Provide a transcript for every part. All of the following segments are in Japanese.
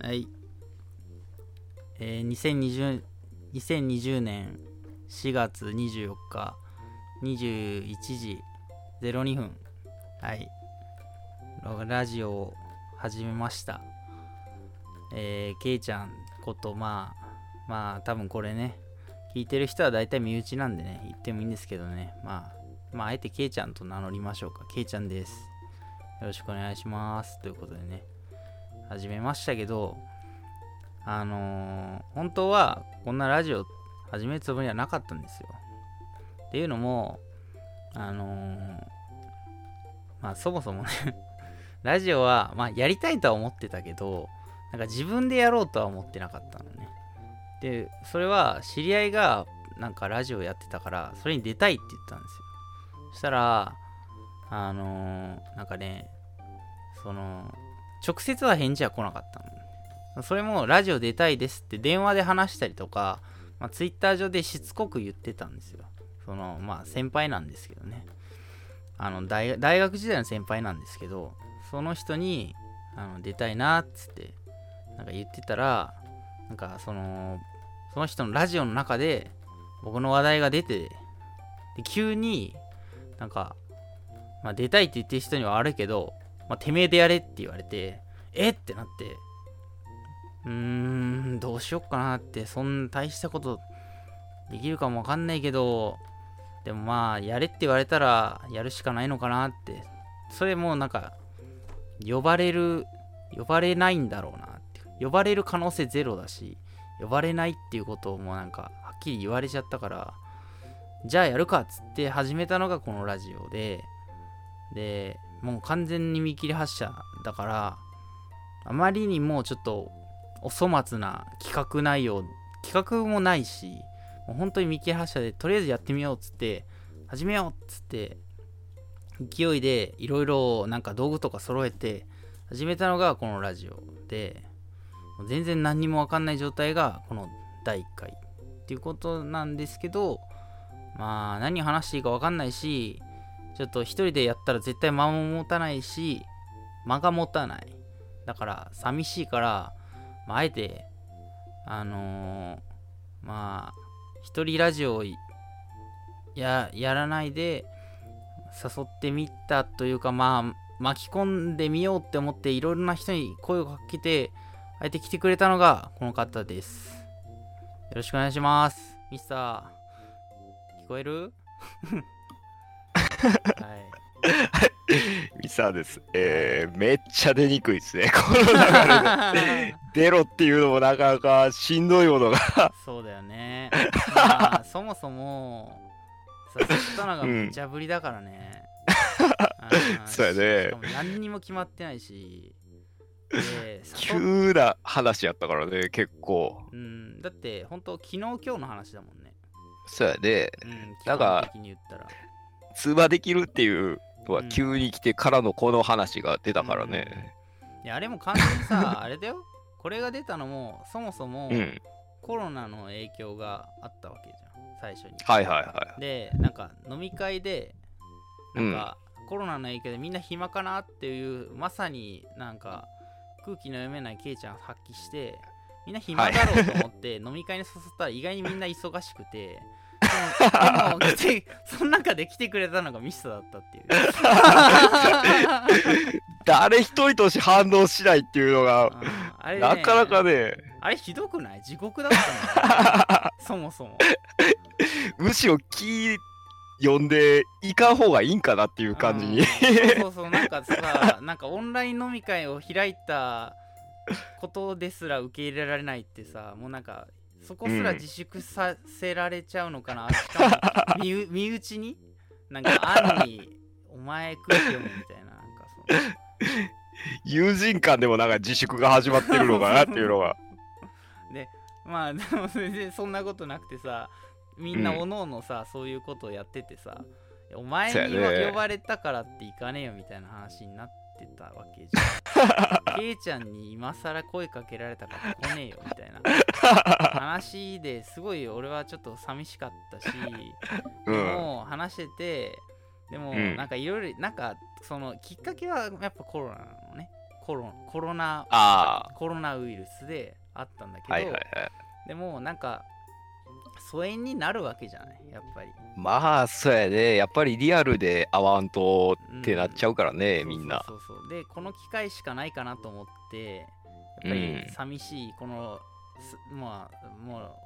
はい。えー、2020, 2020年4月24日21時02分。はい。ラジオを始めました。えー、ケイちゃんこと、まあ、まあ、多分これね、聞いてる人は大体身内なんでね、言ってもいいんですけどね、まあ、まあ、あえてケイちゃんと名乗りましょうか。ケイちゃんです。よろしくお願いします。ということでね、始めましたけど、あのー本当はこんなラジオ始めるつもりはなかったんですよ。っていうのも、あのーまあそもそもね、ラジオは、まあやりたいとは思ってたけど、なんか自分でやろうとは思ってなかったのね。で、それは知り合いがなんかラジオやってたから、それに出たいって言ったんですよ。そしたら、あのーなんかね、その、直接は返事は来なかったの。それもラジオ出たいですって電話で話したりとか、まあ、ツイッター上でしつこく言ってたんですよ。その、まあ先輩なんですけどね。あの大、大学時代の先輩なんですけど、その人にあの出たいなっつって、なんか言ってたら、なんかその、その人のラジオの中で僕の話題が出て、で急になんか、まあ、出たいって言ってる人には悪いけど、まあ、てめえでやれって言われて、えってなって、うーん、どうしよっかなって、そんな大したことできるかもわかんないけど、でもまあ、やれって言われたら、やるしかないのかなって。それもなんか、呼ばれる、呼ばれないんだろうなって。呼ばれる可能性ゼロだし、呼ばれないっていうことをもうなんか、はっきり言われちゃったから、じゃあやるかっつって始めたのがこのラジオで、で、もう完全に見切り発車だから、あまりにもちょっとお粗末な企画内容、企画もないし、もう本当に見切り発車で、とりあえずやってみようっつって、始めようっつって、勢いでいろいろなんか道具とか揃えて、始めたのがこのラジオで、全然何にもわかんない状態がこの第1回っていうことなんですけど、まあ何話していいかわかんないし、ちょっと一人でやったら絶対間も持たないし、間が持たない。だから寂しいから、まあ、あえて、あのーまあ、一人ラジオややらないで誘ってみたというか、まあ、巻き込んでみようって思っていろいろな人に声をかけて、あえて来てくれたのがこの方です。よろしくお願いします。ミスター。聞こえる？はい。ミサです。えー、めっちゃ出にくいですね。この流れで。出ろっていうのもなかなかしんどいものが。そうだよね。まあ、そもそも、誘ったのが無茶ぶりだからね。あ ーそうやねしかも何にも決まってないし。急な話やったからね、結構。うん、だって、本当昨日今日の話だもんね。そうやね。うん、なんか基本的に言ったら。通話できるっていうのはうん急に来てからのこの話が出たからね。いや、あれも完全にさ、あれだよ。これが出たのも、そもそもうん。コロナの影響があったわけじゃん、最初に。はいはいはでなんか飲み会でなんか、コロナの影響でみんな暇かなっていうまさになんか空気の読めないケイちゃん発揮してみんな暇だろうと思って飲み会に誘ったら意外にみんな忙しくて来てその中で来てくれたのがミスターだったっていう。誰一人として反応しないっていうのが、あれねなかなかね、あれひどくない地獄だったのそもそもむしろ気読んでいかん方がいいんかなっていう感じに。そうそうそうなんかさなんかオンライン飲み会を開いたことですら受け入れられないってさもうなんかそこすら自粛させられちゃうのかな、しかも 身内に？なんか暗にお前空気読むみたいななんかその。友人間でもなんか自粛が始まってるのかなっていうのが。でまあでも全然そんなことなくてさみんなうん。おのおのさ、そういうことをやっててさお前にね。呼ばれたからって行かねえよみたいな話になってたわけじゃん。ケイちゃんに今更声かけられたから来ねえよみたいな話ですごい俺はちょっと寂しかったし、でうん。も話しててでもうん。なんかいろいろなんかそのきっかけはやっぱコロナなのねコロコロナあコロナウイルスであったんだけど、あはいはいはい。でもなんか疎遠になるわけじゃないやっぱり。まあそうやね。やっぱりリアルで会わんとってなっちゃうからね、みんな。そうそうでこの機会しかないかなと思ってやっぱりうん。寂しいこの、すまあも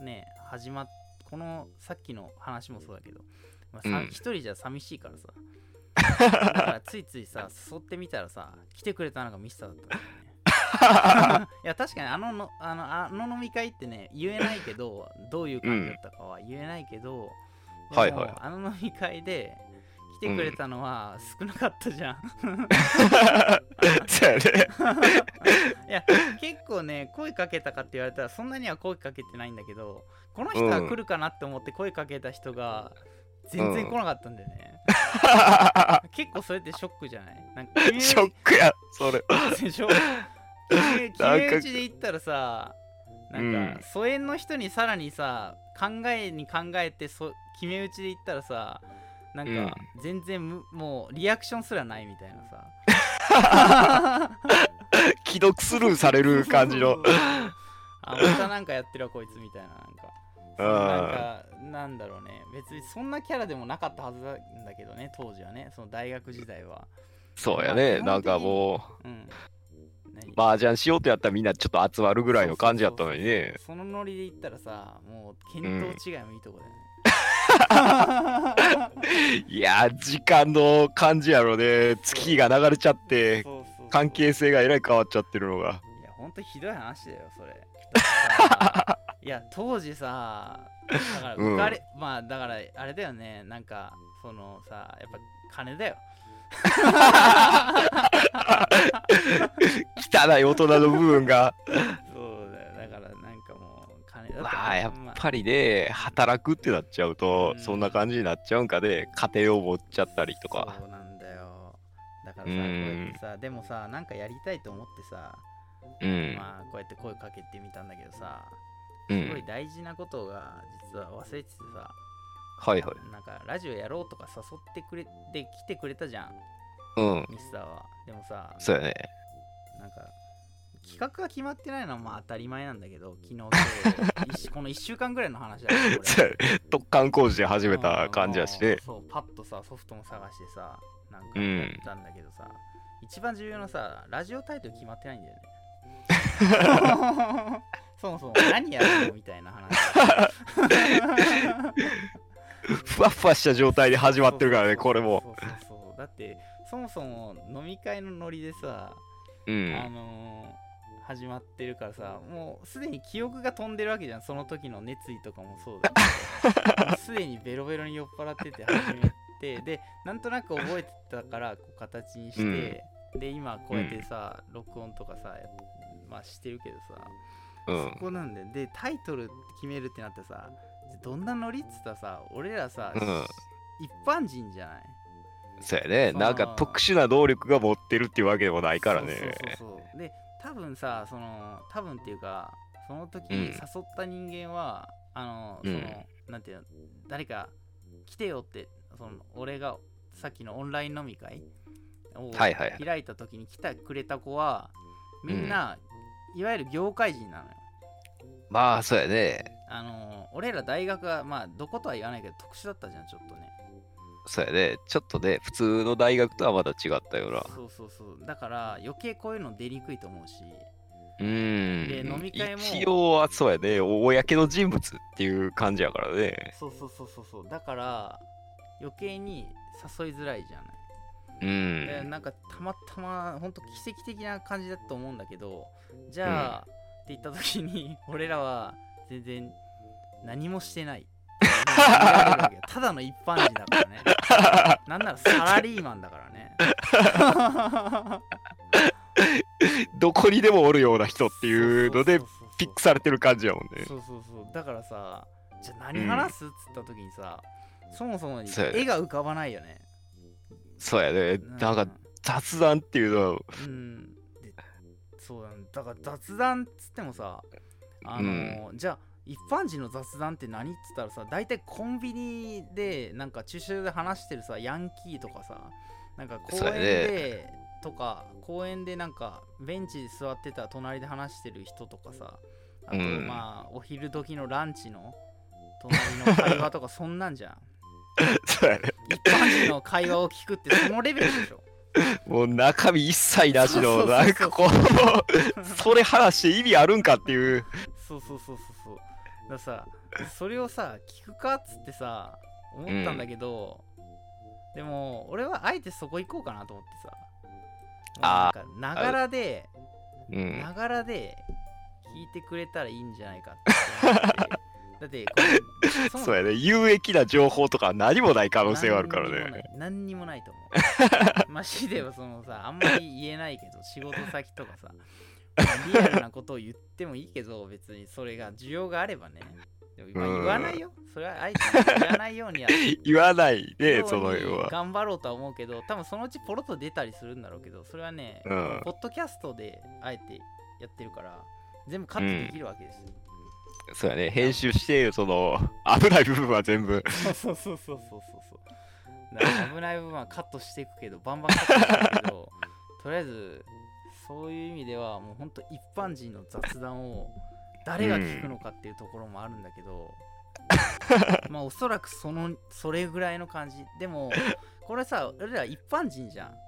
うね始まっこのさっきの話もそうだけど、まあさうん。一人じゃ寂しいからさ。だからついついさ誘ってみたらさ来てくれたのがミスターだったね。いや確かにあののあのあの飲み会ってね言えないけどどういう感じだったかは言えないけど、でもはいはいあの飲み会で来てくれたのは少なかったじゃん、そうやね。いや結構ね声かけたかって言われたらそんなには声かけてないんだけどこの人は来るかなって思って声かけた人が全然来なかったんだよね、結構それってショックじゃない？なんかショックやそれ。でしょ？決め打ちで言ったらさなんか、うん。疎遠の人にさらにさ考えに考えてそ決め打ちで言ったらさなんか全然む、もうリアクションすらないみたいなさ。既読スルーされる感じの。あまたなんかやってるわこいつみたいななんか。うんなんかなんだろうね。別にそんなキャラでもなかったはずなんだけどね当時はね。その大学時代は。そうやね。なんかもううん。何？麻雀しようとやったらみんなちょっと集まるぐらいの感じやったのにね。そのノリで言ったらさもう見当違いもいいとこだよね、いや時間の感じやろね。月が流れちゃって関係性がえらい変わっちゃってるのが。いやほんとひどい話だよそれ。いや当時さだからうん。浮かれ、まあだからあれだよね。なんかそのさやっぱ金だよ。汚い大人の部分が。そうだよ。だからなんかもう金だってまあやっまあぱりね働くってなっちゃうとうん。そんな感じになっちゃうんかで家庭を持っちゃったりとか。そうなんだよ。だからさこううんやってさでもさなんかやりたいと思ってさ、うん。まあこうやって声かけてみたんだけどさうん。すごい大事なことが実は忘れててさ、はいはい。なんかラジオやろうとか誘ってくれて来てくれたじゃん。うん。ミスターは。でもさそうやね。なんか企画が決まってないのはまあ当たり前なんだけど昨日今日一 この1週間ぐらいの話だけど。そうやね突貫工事で始めた感じやしね。うんそうパッとさソフトも探してさなんかうんやったんだけどさ、一番重要なさラジオタイトル決まってないんだよね。そもそも何やるのみたいな話。ふわふわした状態で始まってるからねこれも。そうそうそう。だってそもそも飲み会のノリでさ、あうん。のー始まってるからさもうすでに記憶が飛んでるわけじゃん。その時の熱意とかもそうだけど。すでにベロベロに酔っ払ってて始めてでなんとなく覚えてたからこう形にして、で今こうやってさ、録音とかさやまあしてるけどさ、うん。そこなんででタイトル決めるってなってさどんなノリっつったらさ俺らさ、うん。一般人じゃない？そうやね。なんか特殊な能力が持ってるっていうわけでもないからね。そうそうそうそう。で多分さその多分っていうかその時うん。誘った人間は、あのそうん。の、なんていうの誰か来てよってその俺がさっきのオンライン飲み会を開いた時に来てくれた子はみんな、いわゆる業界人なのよ。まあそうやね。あの俺ら大学はまあどことは言わないけど特殊だったじゃんちょっとねそうやねちょっとね普通の大学とはまた違ったような。そうそうそう。だから余計こういうの出にくいと思うし。うーん。で飲み会も一応はそうやね。公の人物っていう感じやからね。そうそうそうそうそう。だから余計に誘いづらいじゃない、うん。でなんかたまたま本当奇跡的な感じだと思うんだけどじゃあ、って言った時に 俺らは全然何もしてない。ただの一般人だからね なんならサラリーマンだからね。どこにでもおるような人っていうのでピックされてる感じやもんね。そうそうそう。だからさじゃあ何話すっつった時にさ、そもそもにそうやね。絵が浮かばないよね。そうやね。なん。か雑談っていうのは。うん。でそうだね。だから雑談っつってもさあのーじゃあ一般人の雑談って何っつったらさ大体コンビニでなんか駐車場で話してるさヤンキーとかさなんか公園でとか公園でなんかベンチで座ってた隣で話してる人とかさあとうん。まあお昼時のランチの隣の会話とか そんなんじゃん。そうやね。一般人の会話を聞くってそのレベルでしょ。もう中身一切なしの、なんかこう、それ話して意味あるんかっていう。そうそうそうそうそうださそれをさ聞くかっつってさ思ったんだけど、でも俺はあえてそこ行こうかなと思ってさあーながらでうん。ながらで聞いてくれたらいいんじゃないかって だってこれそうやね。有益な情報とか何もない可能性があるからね。何にもない何にもないと思う マジではそのさあんまり言えないけど仕事先とかさリアルなことを言ってもいいけど別にそれが需要があればね。でもまあうん言わないよ。それはあえて言わないようにや 言わない。で、よそのうに要は。頑張ろうとは思うけど多分そのうちポロッと出たりするんだろうけどそれはね、うん。ポッドキャストであえてやってるから全部カットできるわけですよ、そうやね。編集して、その、危ない部分は全部。そうそうそうそうそうそう。危ない部分はカットしていくけどバンバンカットしていくけどとりあえずそういう意味ではもうほんと一般人の雑談を誰が聞くのかっていうところもあるんだけど、まあおそらくそのそれぐらいの感じでもこれさ俺ら一般人じゃん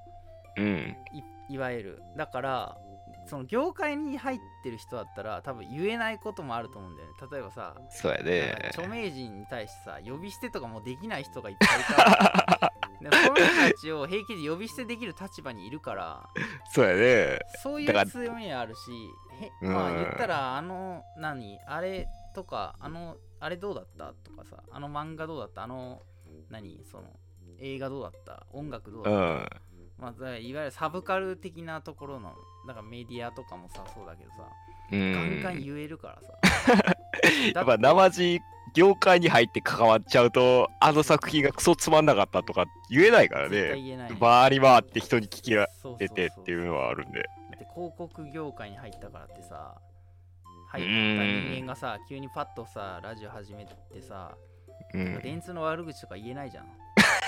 うん。いいわゆるだからその業界に入ってる人だったら多分言えないこともあると思うんだよね例えばさそうやなんねか。著名人に対してさ呼び捨てとかもできない人がいっぱいいたら でその人たちを平気で呼び捨てできる立場にいるから そうやね。そういう強みあるしへうんまあ言ったらあの何あれとかあのあれどうだったとかさあの漫画どうだったあの何その映画どうだった音楽どうだった、うん。まあ、いわゆるサブカル的なところのだからメディアとかもさそうだけどさ、うん。ガンガン言えるからさ やっぱ生地業界に入って関わっちゃうとあの作品がクソつまんなかったとか言えないからね。回り回って人に聞きられてっていうのはあるんで。だって広告業界に入ったからってさ入った人間がさ急にパッとさラジオ始めてさ、うん。電通の悪口とか言えないじゃん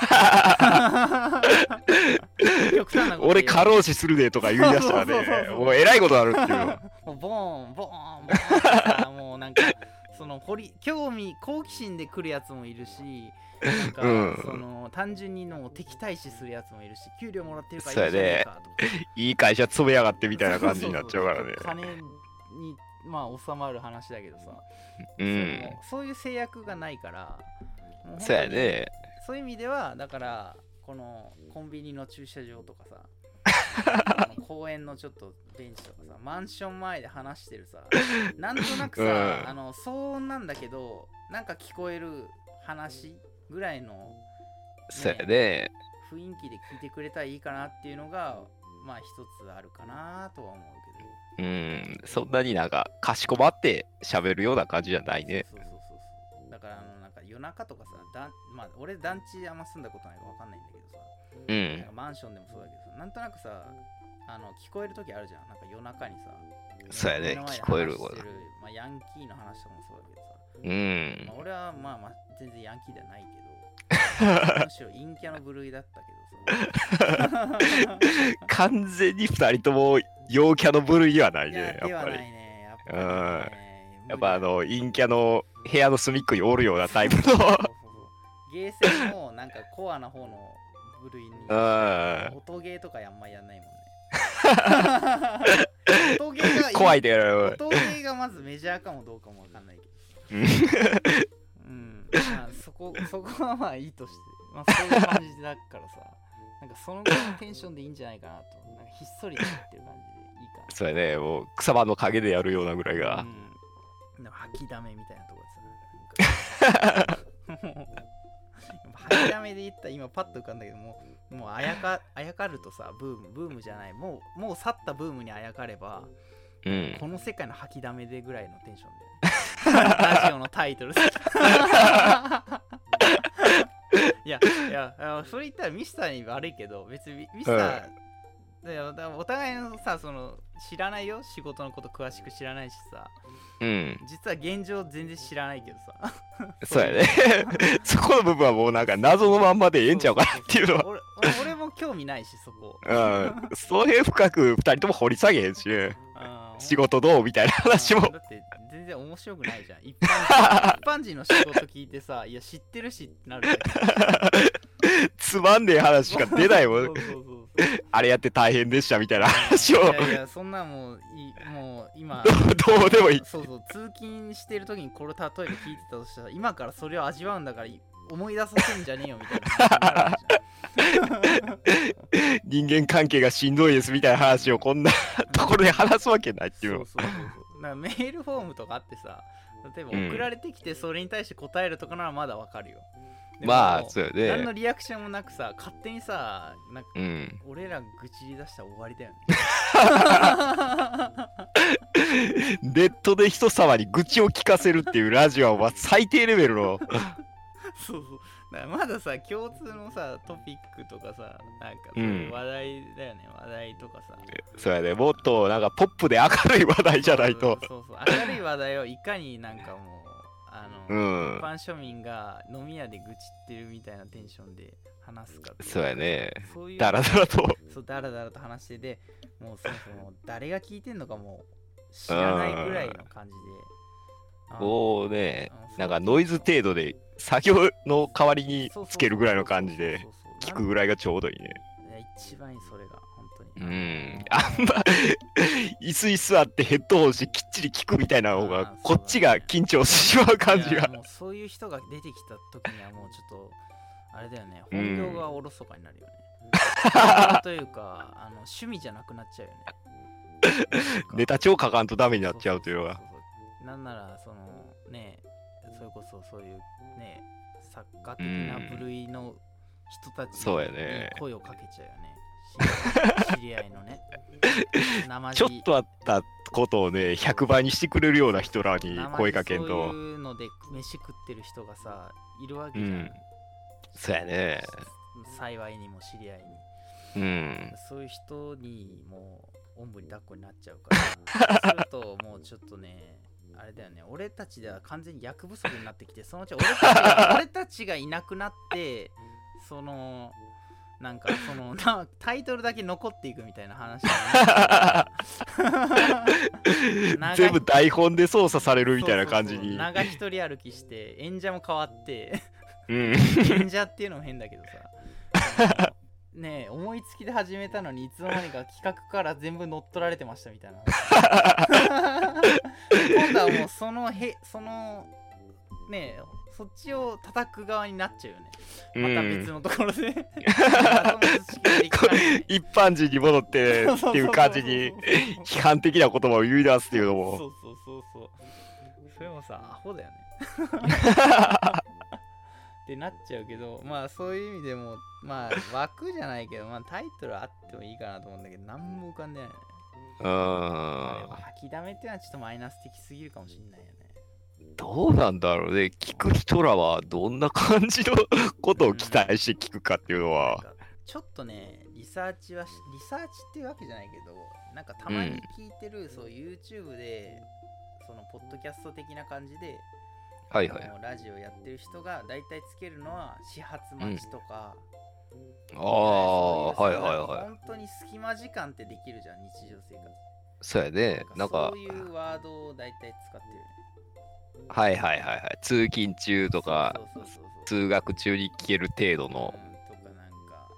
俺過労死するでとか言い出したらね もうえらいことあるっていうの。もうボーンボーンボーンもうなんかその掘り興味好奇心で来るやつもいるしなんか、うん。その単純にの敵対視するやつもいるし給料もらってるからいいかとか。いい会社勤めやがってみたいな感じになっちゃうからね。金にまあ収まる話だけどさ、うん。そういう制約がないからもうそうやねそういう意味ではだからこのコンビニの駐車場とかさ 公園のちょっとベンチとかさマンション前で話してるさなんとなくさ、うん。あの騒音なんだけどなんか聞こえる話ぐらいのそうやね雰囲気で聞いてくれたらいいかなっていうのがまあ一つあるかなとは思うけど。うん。そんなになんかかしこまって喋るような感じじゃないね。そうそうそうそう。だからあの夜中とかさだんまあ俺団地あんま住んだことないからわかんないんだけどさうなんんかマンションでもそうだけどさなんとなくさあの聞こえる時あるじゃん。なんか夜中にさそうやね。聞こえる話してるまあ、ヤンキーの話とかもそうだけどさ、うん。まあ、俺はまあまあ全然ヤンキーではないけど むしろ陰キャの部類だったけどさ。完全に2人とも陽キャの部類ではないねではやっぱりないね。やっぱりねやっぱあの陰キャの部屋の隅っこにおるようなタイプの。ゲーセンもなんかコアな方の部類にうん。音ゲーとかあんまやんないもんね。音ゲーが怖いで音ゲーがまずメジャーかもどうかもわかんないけど。うん。うん、まあ、そこそこはまあいいとして、まあ、そういう感じだからさ。なんかそのぐらいのテンションでいいんじゃないかなと。なんかひっそりと言ってる感じでいいかそうやね。もう草場の陰でやるようなぐらいな、が。うん、吐きだめみたいなところです もう吐きだめで言ったら今パッと浮かんだけどもうもうあやか あやかるとさブームブームじゃない。もうもう去ったブームにあやかればうん。この世界の吐きだめでぐらいのテンションで。ラジオのタイトル。いやいやそれ言ったらミスターに悪いけど別にミスター、だよだお互いのさその知らないよ。仕事のこと詳しく知らないしさ。うん。実は現状全然知らないけどさ。そうやね。そこの部分はもうなんか謎のまんまでええんちゃうかなっていうのは。俺俺俺も興味ないしそこ。うん。そういう深く二人とも掘り下げへんしね。うん。仕事どうみたいな話も。うん。だって全然面白くないじゃん。一般人一般人の仕事聞いてさいや知ってるしってなるつまんねえ話しか出ないも。ん そうそうそうあれやって大変でしたみたいな話をい。やいやそんなんもういもう今 どうでもいい。そうそう通勤してる時にこれ例えば聞いてたとしたら今からそれを味わうんだから思い出させんじゃねえよみたいな 人間関係がしんどいですみたいな話をこんなところで話すわけないっていうの。そうそうそうそうなんかメールフォームとかあってさ例えばうん送られてきてそれに対して答えるとかならまだわかるよ、でもまあ、そうよ何のね。リアクションもなくさ勝手にさなんかうん。俺ら愚痴り出したら終わりだよね ネットで人様に愚痴を聞かせるっていうラジオは最低レベルの。そうそうだまださ共通のさトピックとかさなんか話題だよね、話題とかさそうやね。もっとなんかポップで明るい話題じゃないと。そうそう明るい話題をいかになんかもうあの、うん。一般庶民が飲み屋で愚痴ってるみたいなテンションで話すかそうやね。そういう。だらだらと。そうだらだらと話してでもうそもそも誰が聞いてんのかもう知らないぐらいの感じで。うね。あそう、なんかノイズ程度で作業の代わりにつけるぐらいの感じで聞くぐらいがちょうどいいね。いや一番いいそれがうん。あんま、椅子に座ってヘッドホンしてきっちり聞くみたいな方あがー、こっちが緊張してしまう感じが。うそういう人が出てきた時にはもうちょっとあれだよね。本業がおろそかになるよね、本業というかあの趣味じゃなくなっちゃうよね。ネタ帳書かんとダメになっちゃうというのが。そそそうそう。なんならそのねそれこそそういうね作家的な部類の人たちそうやにね。声をかけちゃうよね知り合いのね。生ちょっとあったことをね、100倍にしてくれるような人らに声かけんそうと。いうので飯食ってる人がさいるわけじゃん、うん。そうやね。幸いにも知り合いに。うん。そういう人にもうおんぶに抱っこになっちゃうから。そうするともうちょっとねあれだよね。俺たちでは完全に役不足になってきてそのうち俺たちが俺たちがいなくなってそのなんかその なタイトルだけ残っていくみたいな話。全部台本で操作されるみたいな感じに。長一人歩きして演者も変わって。うん。演者っていうのも変だけどさ。ねえ思いつきで始めたのにいつの間にか企画から全部乗っ取られてましたみたいな。今度はもうそのへそのねえそっちを叩く側になっちゃうよね。また別のところで。謎の知識ができたり一般人に戻ってっていう感じに批判的な言葉を言い出すっていうのそうも。そうそうそう。それもさアホだよね。ってなっちゃうけどまあそういう意味でもまあ枠じゃないけど、まあ、タイトルあってもいいかなと思うんだけど何も浮かんでないよね。うん。吐きだめっていうのはちょっとマイナス的すぎるかもしれないよねどうなんだろうね。聞く人らはどんな感じのことを期待して聞くかっていうのは。かちょっとねリサーチはしリサーチっていうわけじゃないけどなんかたまに聞いてる、そう YouTube でそのポッドキャスト的な感じではいはい。ラジオやってる人が大体つけるのは始発待ちとか、ああ、そうはいはいはい。本当に隙間時間ってできるじゃん日常生活そうやね。なんかそう、いうワードを大体使ってるはいはいはいはい。通勤中とかそ、うそうそうそう通学中に聞ける程度の。うんとかなんか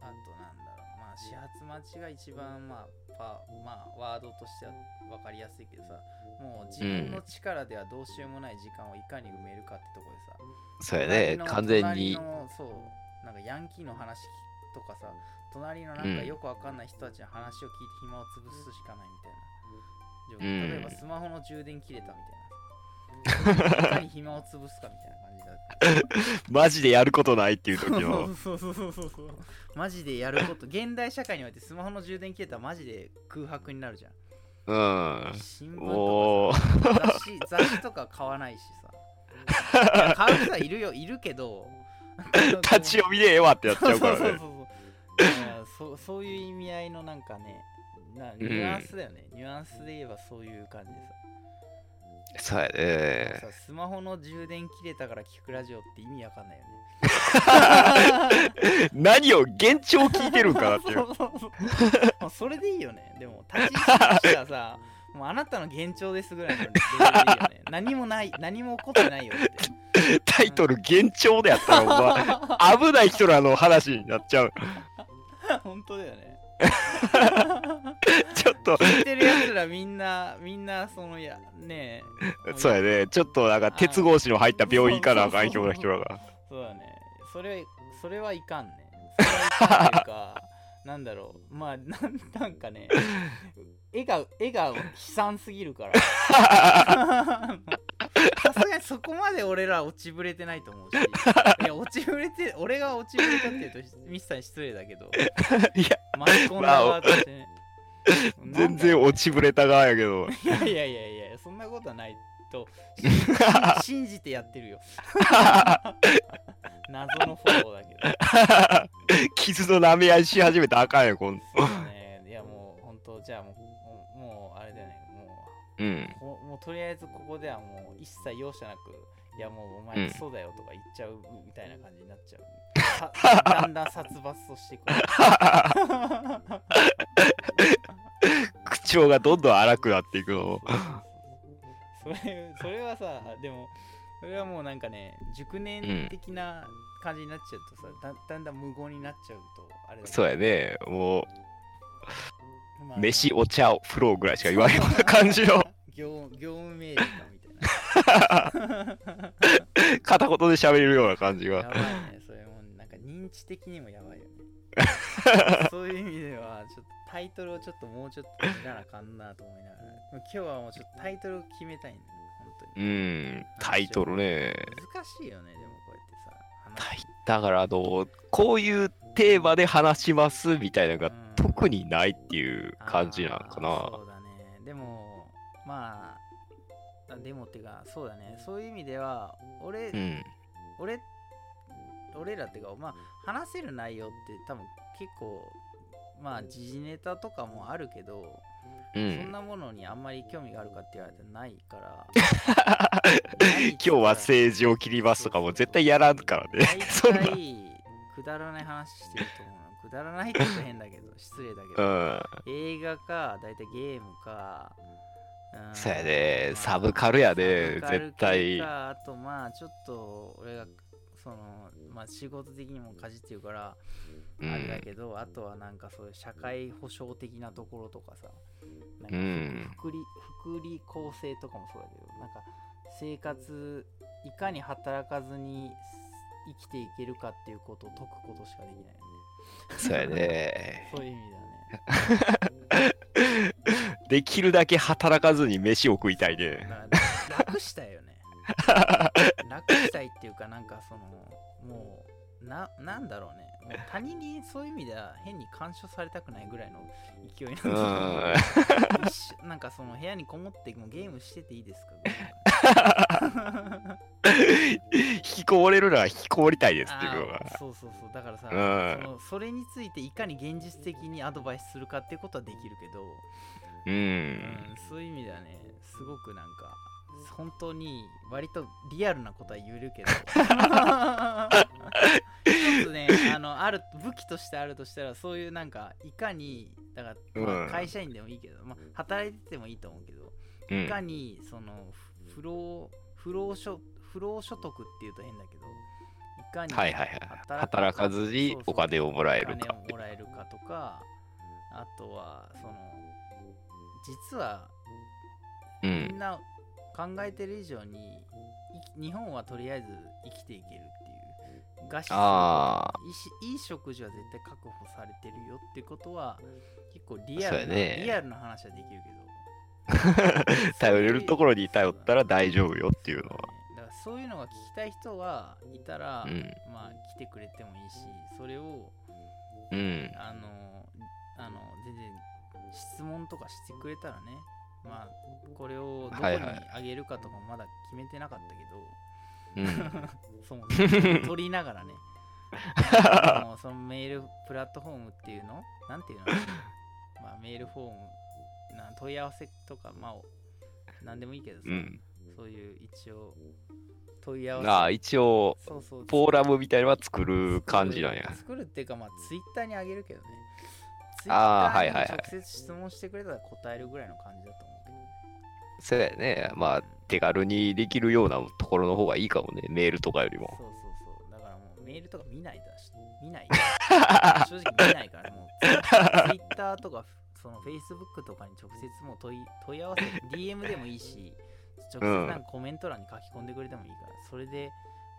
あとなんだろうまあ始発待ちが一番まあパまあワードとしては分かりやすいけどさもう自分の力ではどうしようもない時間をいかに埋めるかってとこでさ、そうやね。隣の完全に。隣のそうなんかヤンキーの話とかさ隣のなんかよくわかんない人たちの話を聞いて暇を潰すしかないみたいな状況、うん例えばスマホの充電切れたみたいないかに暇を潰すかみたいな感じだった。マジでやることないっていう時その。うそうそうそうそうそう。マジでやること。現代社会においてスマホの充電切れたらマジで空白になるじゃん。うん。新お聞とかさ雑誌雑誌とか買わないしさ。買う人はいるよいるけど。立ち読みでええわってやっちゃうからね。そうそうそうそう。いう意味合いのなんかねなニュアンスだよね、ニュアンスで言えばそういう感じでそうやね。ささスマホの充電切れたから聞くラジオって意味わかんないよね。何を幻聴聞いてるんかなっていう。もうそれでいいよね。でも立ち位置としてはさ もうあなたの幻聴ですぐらいのレベルでいいよね。何もない何も起こってないよって。タイトル幻聴でやったら、お前、危ない人らの話になっちゃう。本当だよね ちょっと、聞いてるやつらみんなみんなそのやねえそうやね、ちょっとなんか鉄格子の入った病院行かなあかんような人らが。そうだね。それそれはいかんね。それはいかんっていうか なんだろう。まあなんなんかね絵が絵が悲惨すぎるから さすがにそこまで俺ら落ちぶれてないと思うし。いや落ちぶれて俺が落ちぶれたっていうとミスさんに失礼だけど。いや、巻き込んだ側としてね。全然落ちぶれた側やけど。いやいやいやいやそんなことはないと。信 信じてやってるよ。謎のフォローだけど。傷の舐め合いし始めたらあかんよ、こんそうだね。いやもう本当じゃあもううん。うもうとりあえずここではもう一切容赦なくいやもうおうん。前クソだよとか言っちゃうみたいな感じになっちゃう、さだんだん殺伐としていく口調がどんどん荒くなっていくの。それそれはさでもそれはもうなんかね熟年的な感じになっちゃうとさ、だだんだん無言になっちゃうとあれだそうやね、もまあう、飯、お茶、風呂ぐらいしか言わんような感じの、業業務命令かみたいな。片言で喋れるような感じが。やばいねそれもなんか認知的にもやばいよね。そういう意味ではちょっとタイトルをちょっともうちょっと見ならあかんなと思いながら。今日はもうちょっとタイトルを決めたいんだよ本当うにん、タイトルね。難しいよねでもこうやってさだから、あの、こういうテーマで話しますみたいなのがうん特にないっていう感じなのかな。そうだねでもまああでもってかそうだねそういう意味では俺、うん。俺俺らってかまあ話せる内容って多分結構まあ時事ネタとかもあるけど、うそんん。なものにあんまり興味があるかって言われてないから 今日は政治を切りますとかも絶対やらんからね。大。体くだらない話してると思うのくだらないって言うと変だけど 失礼だけうど、ん。映画か大体ゲームかうんそうやねまあサブカルやねサブカル絶対あとまあちょっと俺がそのまあ仕事的にもかじってるからうあれだん。けど、あとはなんかそういう社会保障的なところとかさ、なんかうん福利福利厚生とかもそうだけど、なんか生活、いかに働かずに生きていけるかっていうことを解くことしかできないよね。そうやね。そういう意味だね。できるだけ働かずに飯を食いたいね。楽したいよね。楽したいっていうか、なんかその、もう、な、なんだろうね。もう他人にそういう意味では変に干渉されたくないぐらいの勢いなんだうけどなんかその部屋にこもってもうゲームしてていいですか？引きこもれるなら引きこもりたいですっていうのあが。ーそうそうそう。だからさ、うん。そのそれについていかに現実的にアドバイスするかっていうことはできるけど、う。うんん、そういう意味ではねすごくなんか本当に割とリアルなことは言えるけど。一つねあのある武器としてあるとしたらそういうなんかいかにだから、まあうん。会社員でもいいけど、まあ、働いててもいいと思うけどうん。いかにそのふ不労不労所不労所得っていうと変だけどいかにはいはいはい。働働かずにお金をもらえるおか金をもらえるかとかあとはその実はうん。みんな考えてる以上にい日本はとりあえず生きていけるっていう餓死あいいしいい食事は絶対確保されてるよってことは結構リアルな、ねリアルな話はできるけど頼れるところに頼ったら大丈夫よっていうのは。だからそういうのが聞きたい人はいたら、うん。まあ来てくれてもいいしそれをうん。あのあの全然質問とかしてくれたらねまあこれをどこにあげるかとかもまだ決めてなかったけど、うん。そう 取りながらね。あのそのメールプラットフォームっていうの？なんていうの？まあメールフォームな問い合わせとかまあなんでもいいけどさ、うん。そそういう一応問い合わせああ、一応、そうそうフォーラムみたいなのは作る感じなんや。作るっていうかまあツイッターにあげるけどねツイッターにはいはいはい直接質問してくれたら答えるぐらいの感じだと思うけどそうやね。まあ、手軽にできるようなところの方がいいかもね。メールとかよりも。そうそうそうだからもうメールとか見ないだし見ない正直見ないからもうツイッターとかそのフェイスブックとかに直接もう問い問い合わせ DM でもいいし直接なんかコメント欄に書き込んでくれてもいいから、それで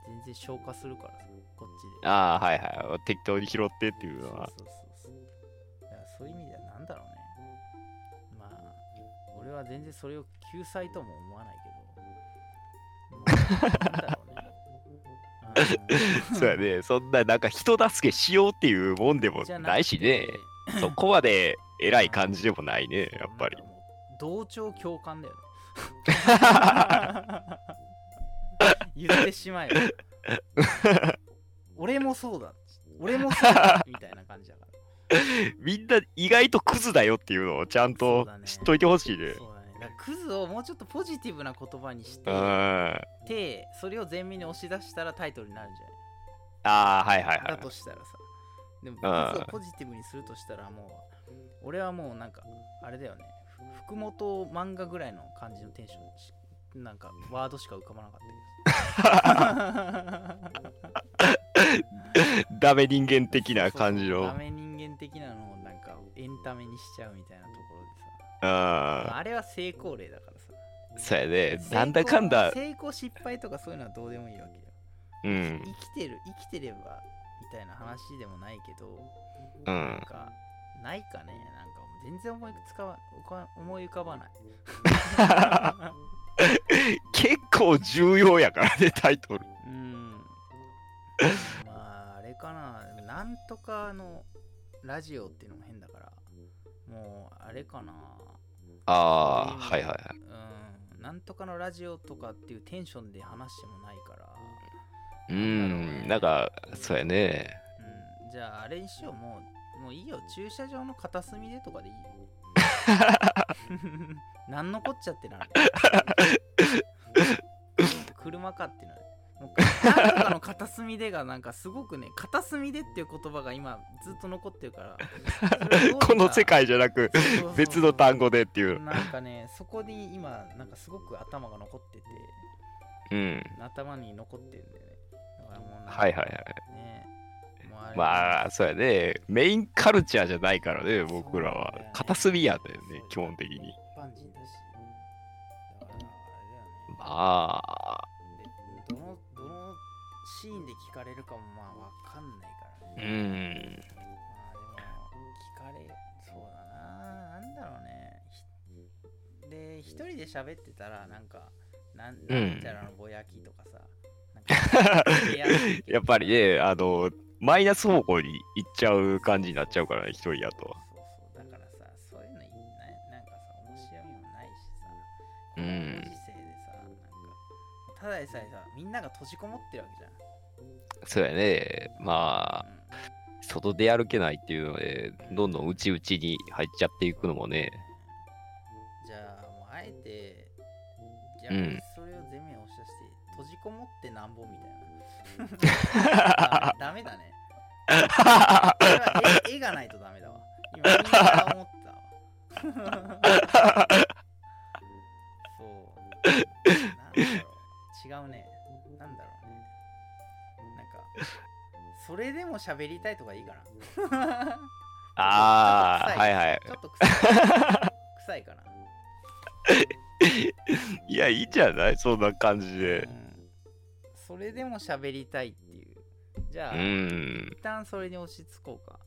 全然消化するからさこっちでああ、はいはい。適当に拾ってっていうのは。そうそうそうそうだからそういう意味ではなんだろうねまあ俺は全然それを救済とも思わないけど、まあ、なんだろうねあの そうやね。そんな、なんか人助けしようっていうもんでもないしね。そこまで偉い感じでもないね、やっぱり。同調共感だよね。言ってしまえば。俺もそうだ俺もそうだみたいな感じだから。みんな意外とクズだよっていうのをちゃんと知っといてほしいね。ね。クズをもうちょっとポジティブな言葉にしてうん。てそれを前面に押し出したらタイトルになるんじゃないああ、はいはいはだい。としたらさ。でもクうん。ズをポジティブにするとしたらもう俺はもうなんかあれだよねふ福本漫画ぐらいの感じのテンションしなんかワードしか浮かばなかったけど ダメ人間的な感じの。ダメ人間的なのをなんかエンタメにしちゃうみたいなところでさ、まあああれは成功例だからさあ、そうやね。なんだかんだ、成功失敗とかそういうのはどうでもいいわけようん。生きてる生きてればみたいな話でもないけど、うなんん。かないかね。なんか全然思いつかわ浮か思い浮かばない。結構重要やからね、タイトル。うん。まああれかな。なんとかのラジオっていうのも変だから。もうあれかな。ああ、うんはいはいはい。うん。なんとかのラジオとかっていうテンションで話してもないから。うん、なんか、そうやね。うん。じゃああれにしよう。もうもういいよ駐車場の片隅でとかでいいよ。何のこっちゃってなる。車かってなる。もう何とかの片隅でがなんかすごくね片隅でっていう言葉が今ずっと残ってるから。この世界じゃなく、別の単語でっていう。なんかねそこに今なんかすごく頭が残ってて。うん。頭に残ってるんだよね。だからもうはいはいはい。あれまあ、そうやね。メインカルチャーじゃないからね、僕らは。片隅やったよね基本的に。一般人だし。だからあれだよね。まあ、でどのどのシーンで聞かれるかもまあわかんないからうね、ん。まあでも聞かれそうだな。なんだろうね。ひで一人で喋ってたらなんかなんなんちゃらのぼやきとかさ、やっぱりね、あの、マイナス方向に行っちゃう感じになっちゃうからね、一人やと。そうそうだからさそういうのいななんかさ面白みもないしさこのうんご時世でさ、なんかただでさえさみんなが閉じこもってるわけじゃんそうやね。まあ、外で歩けないっていうので、どんどん内々に入っちゃっていくのもね。じゃあもうあえてうん。逆にそれを全面押し出して、閉じこもってなんぼみたいな。ダメだね。絵絵がないとダメだわ。今思ったわ。そう。違うね。なんだろうね。なんかそれでも喋りたいとかいいかな。ああ、はいはい。ちょっと臭い。臭いかな いや、いいんじゃない？そんな感じでう。んそれでも喋りたいっていう。じゃあ、うん。一旦それに落ち着こうか。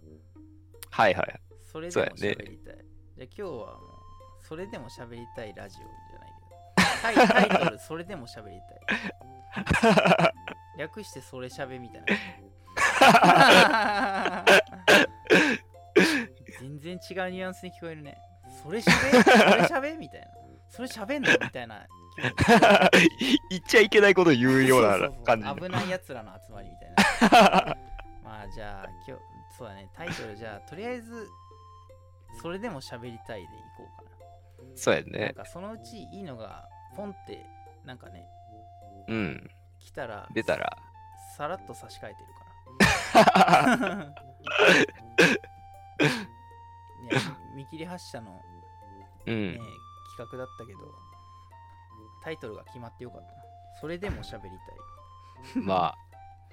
はいはい。それでも喋りたい。じゃあ今日はもう、それでも喋りたいラジオじゃないけど。タイ タイトル、それでも喋りたい。略してそれ喋みたいな。全然違うニュアンスに聞こえるね。それ喋それ喋みたいな。それ喋んのみたいな。言っちゃいけないこと言うようなそうそうそう感じの。危ないやつらの集まりみたいな まあじゃあ今日そうだねタイトルじゃあとりあえずそれでも喋りたいでいこうかなそうやなんね。かそのうちいいのがポンってなんかねうん。来たら出たら。さらっと差し替えてるからいや 見切り発車の、うねん。企画だったけどタイトルが決まってよかった。なそれでも喋りたい。ま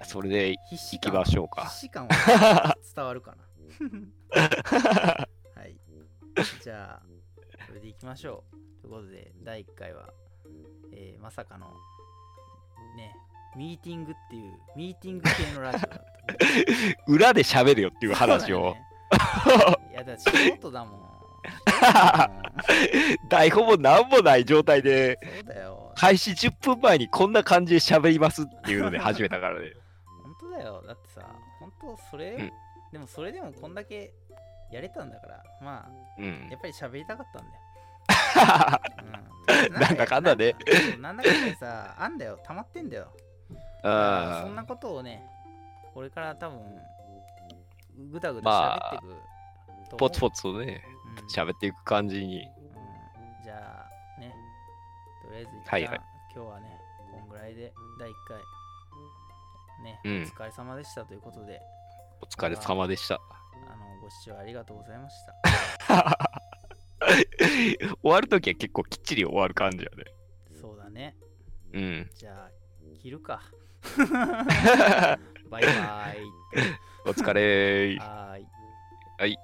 あ、それで必死行き感ましょうか。必。死感は伝わるかな。はい。じゃあそれでいきましょう。ということで第1回は、えーまさかのねミーティングっていうミーティング系のラジオだった。裏で喋るよっていう話を。ねいやだって素人だもん素人だもん 台本も何もない状態で、そうだよ開始10分前にこんな感じで喋りますっていうので 始めたからね。本当だよだってさ本当それ、うんでもそれでもこんだけやれたんだからまあうんや。っぱり喋りたかったんだよ うんなんだかんだねなんだかんだでさ、あんだよ、溜まってんだよ。あそんなことをね、これから多分、ぐだぐだまあ喋っていくと思う。ポツポツとね、うん喋っていく感じに。えずはいはい今日はね、こんぐらいで第1回、ね、うんお疲れ様でしたということで、お疲れ様でした。あのご視聴ありがとうございました。終わるときは結構きっちり終わる感じやね。そうだね。うん。じゃあ、切るか。バイバイ。お疲れー。はーい。